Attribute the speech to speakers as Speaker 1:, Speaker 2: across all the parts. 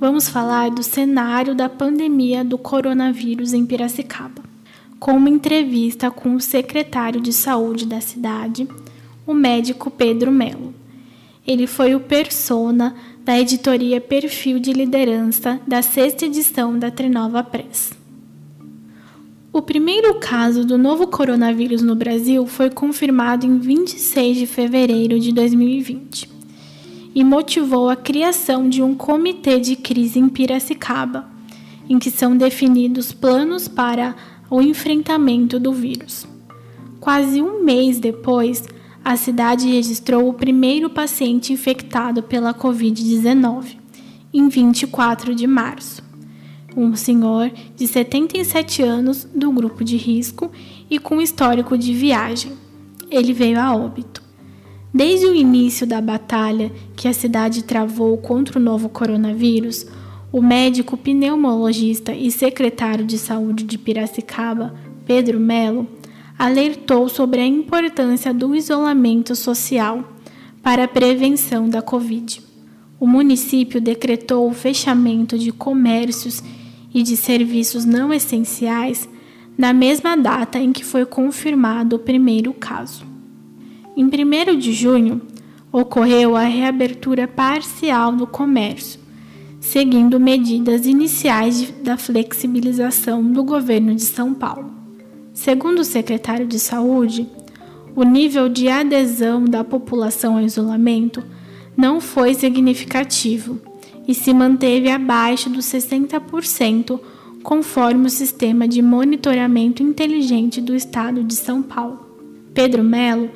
Speaker 1: vamos falar do cenário da pandemia do coronavírus em Piracicaba, com uma entrevista com o secretário de saúde da cidade, o médico Pedro Melo. Ele foi o persona da editoria Perfil de Liderança da sexta edição da Trinova Press. O primeiro caso do novo coronavírus no Brasil foi confirmado em 26 de fevereiro de 2020 e motivou a criação de um comitê de crise em Piracicaba, em que são definidos planos para o enfrentamento do vírus. Quase um mês depois, a cidade registrou o primeiro paciente infectado pela Covid-19, em 24 de março um senhor de 77 anos do grupo de risco e com histórico de viagem. Ele veio a óbito. Desde o início da batalha que a cidade travou contra o novo coronavírus, o médico pneumologista e secretário de saúde de Piracicaba, Pedro Melo, alertou sobre a importância do isolamento social para a prevenção da Covid. O município decretou o fechamento de comércios e de serviços não essenciais na mesma data em que foi confirmado o primeiro caso. Em 1 de junho, ocorreu a reabertura parcial do comércio, seguindo medidas iniciais da flexibilização do governo de São Paulo. Segundo o secretário de Saúde, o nível de adesão da população ao isolamento não foi significativo e se manteve abaixo dos 60%, conforme o sistema de monitoramento inteligente do estado de São Paulo. Pedro Melo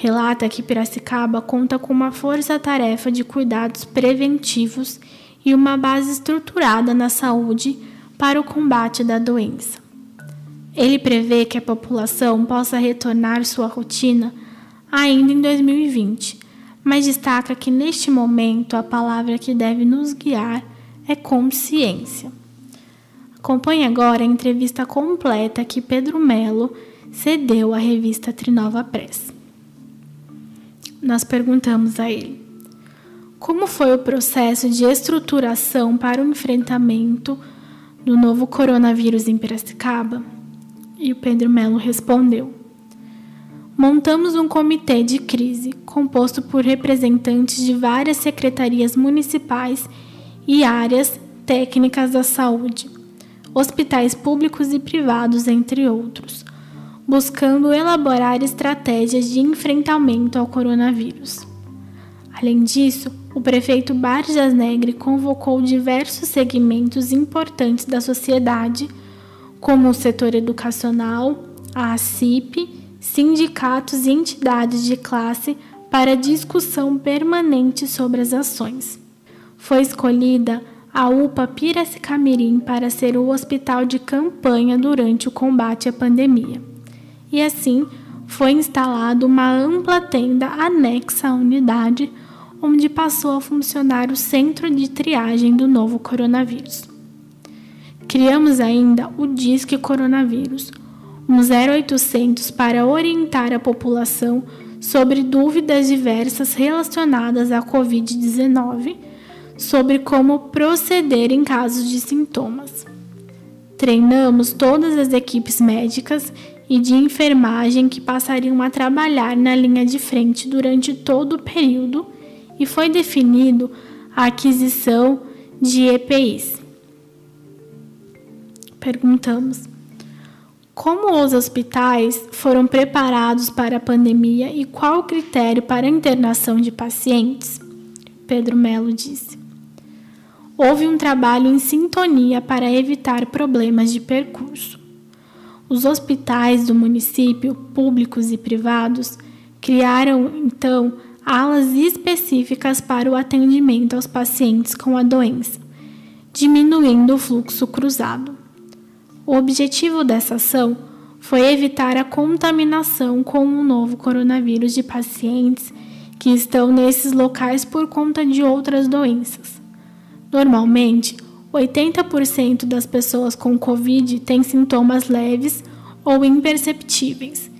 Speaker 1: relata que Piracicaba conta com uma força-tarefa de cuidados preventivos e uma base estruturada na saúde para o combate da doença. Ele prevê que a população possa retornar sua rotina ainda em 2020, mas destaca que neste momento a palavra que deve nos guiar é consciência. Acompanhe agora a entrevista completa que Pedro Melo cedeu à revista Trinova Press. Nós perguntamos a ele: como foi o processo de estruturação para o enfrentamento do novo coronavírus em Piracicaba? E o Pedro Melo respondeu: montamos um comitê de crise composto por representantes de várias secretarias municipais e áreas técnicas da saúde, hospitais públicos e privados, entre outros, buscando elaborar estratégias de enfrentamento ao coronavírus. Além disso, o prefeito Barjas Negre convocou diversos segmentos importantes da sociedade, como o setor educacional, a ACIP sindicatos e entidades de classe para discussão permanente sobre as ações. Foi escolhida a UPA Piracicamirim para ser o hospital de campanha durante o combate à pandemia. E assim, foi instalada uma ampla tenda anexa à unidade, onde passou a funcionar o centro de triagem do novo coronavírus. Criamos ainda o Disque Coronavírus, um 0800 para orientar a população sobre dúvidas diversas relacionadas à Covid-19, sobre como proceder em casos de sintomas. Treinamos todas as equipes médicas e de enfermagem que passariam a trabalhar na linha de frente durante todo o período e foi definido a aquisição de EPIs. Perguntamos: como os hospitais foram preparados para a pandemia e qual o critério para a internação de pacientes? Pedro Melo disse. Houve um trabalho em sintonia para evitar problemas de percurso. Os hospitais do município, públicos e privados, criaram então alas específicas para o atendimento aos pacientes com a doença, diminuindo o fluxo cruzado. O objetivo dessa ação foi evitar a contaminação com o novo coronavírus de pacientes que estão nesses locais por conta de outras doenças. Normalmente, 80% das pessoas com Covid têm sintomas leves ou imperceptíveis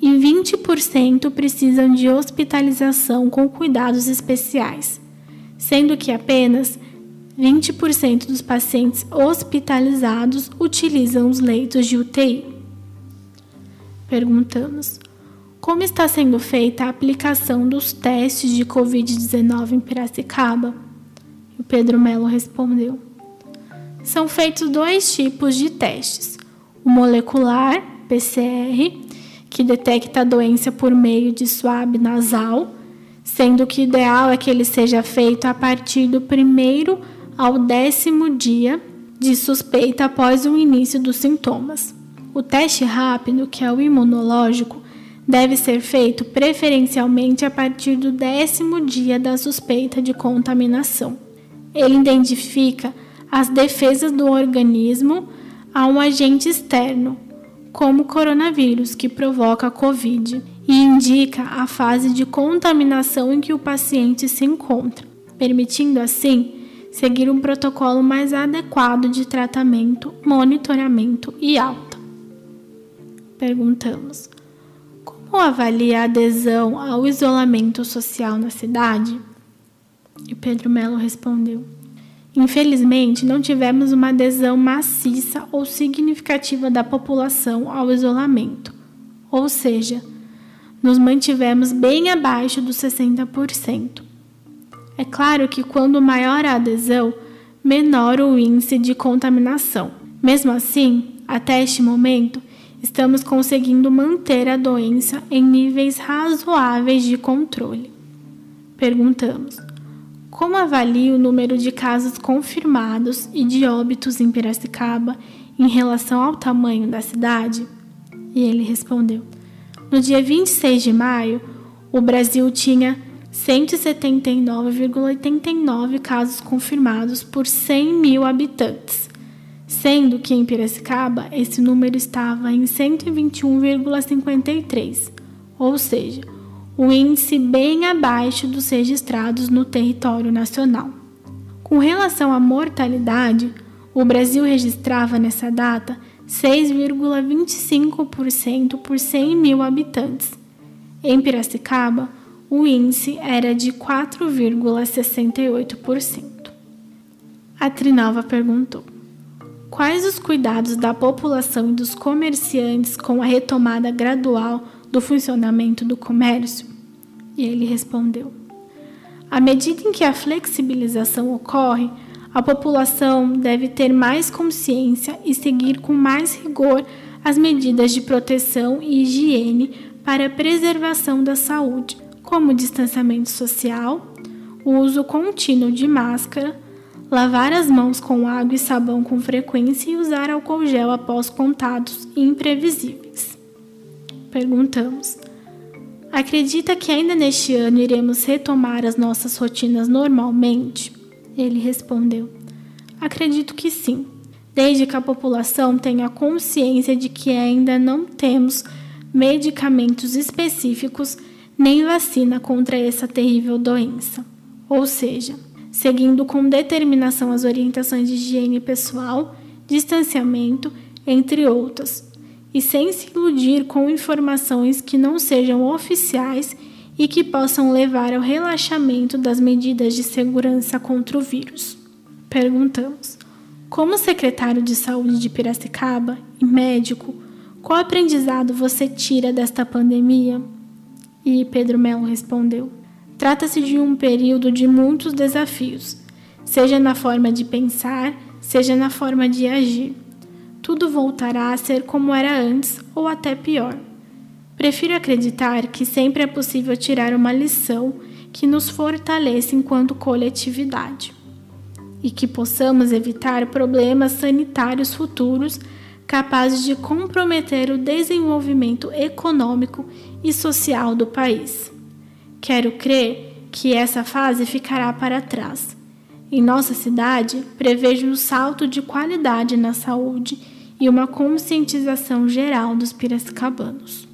Speaker 1: e 20% precisam de hospitalização com cuidados especiais, sendo que apenas 20% dos pacientes hospitalizados utilizam os leitos de UTI. Perguntamos: como está sendo feita a aplicação dos testes de Covid-19 em Piracicaba? O Pedro Melo respondeu: São feitos dois tipos de testes: o molecular, PCR, que detecta a doença por meio de suave nasal, sendo que o ideal é que ele seja feito a partir do primeiro ao décimo dia de suspeita após o início dos sintomas. O teste rápido, que é o imunológico, deve ser feito preferencialmente a partir do décimo dia da suspeita de contaminação. Ele identifica as defesas do organismo a um agente externo, como o coronavírus, que provoca a Covid, e indica a fase de contaminação em que o paciente se encontra, permitindo assim seguir um protocolo mais adequado de tratamento, monitoramento e alta. Perguntamos: como avalia a adesão ao isolamento social na cidade? E Pedro Melo respondeu: Infelizmente, não tivemos uma adesão maciça ou significativa da população ao isolamento, ou seja, nos mantivemos bem abaixo dos 60%. É claro que quando maior a adesão, menor o índice de contaminação. Mesmo assim, até este momento, estamos conseguindo manter a doença em níveis razoáveis de controle. Perguntamos: como avalia o número de casos confirmados e de óbitos em Piracicaba em relação ao tamanho da cidade? E ele respondeu: no dia 26 de maio, o Brasil tinha 179,89 casos confirmados por 100 mil habitantes sendo que em Piracicaba esse número estava em 121,53, ou seja, o índice bem abaixo dos registrados no território nacional. Com relação à mortalidade, o Brasil registrava nessa data 6,25% por 100 mil habitantes. Em Piracicaba, o índice era de 4,68%. A Trinova perguntou: Quais os cuidados da população e dos comerciantes com a retomada gradual do funcionamento do comércio? E ele respondeu: À medida em que a flexibilização ocorre, a população deve ter mais consciência e seguir com mais rigor as medidas de proteção e higiene para a preservação da saúde, como o distanciamento social, o uso contínuo de máscara, lavar as mãos com água e sabão com frequência e usar álcool gel após contatos imprevisíveis. Perguntamos: Acredita que ainda neste ano iremos retomar as nossas rotinas normalmente? Ele respondeu: Acredito que sim, desde que a população tenha consciência de que ainda não temos medicamentos específicos nem vacina contra essa terrível doença. Ou seja, seguindo com determinação as orientações de higiene pessoal, distanciamento, entre outras, e sem se iludir com informações que não sejam oficiais e que possam levar ao relaxamento das medidas de segurança contra o vírus. Perguntamos: como secretário de saúde de Piracicaba e médico, qual aprendizado você tira desta pandemia? E Pedro Melo respondeu: Trata-se de um período de muitos desafios, seja na forma de pensar, seja na forma de agir. Tudo voltará a ser como era antes ou até pior. Prefiro acreditar que sempre é possível tirar uma lição que nos fortaleça enquanto coletividade e que possamos evitar problemas sanitários futuros capazes de comprometer o desenvolvimento econômico e social do país. Quero crer que essa fase ficará para trás. Em nossa cidade, prevejo um salto de qualidade na saúde e uma conscientização geral dos piracicabanos.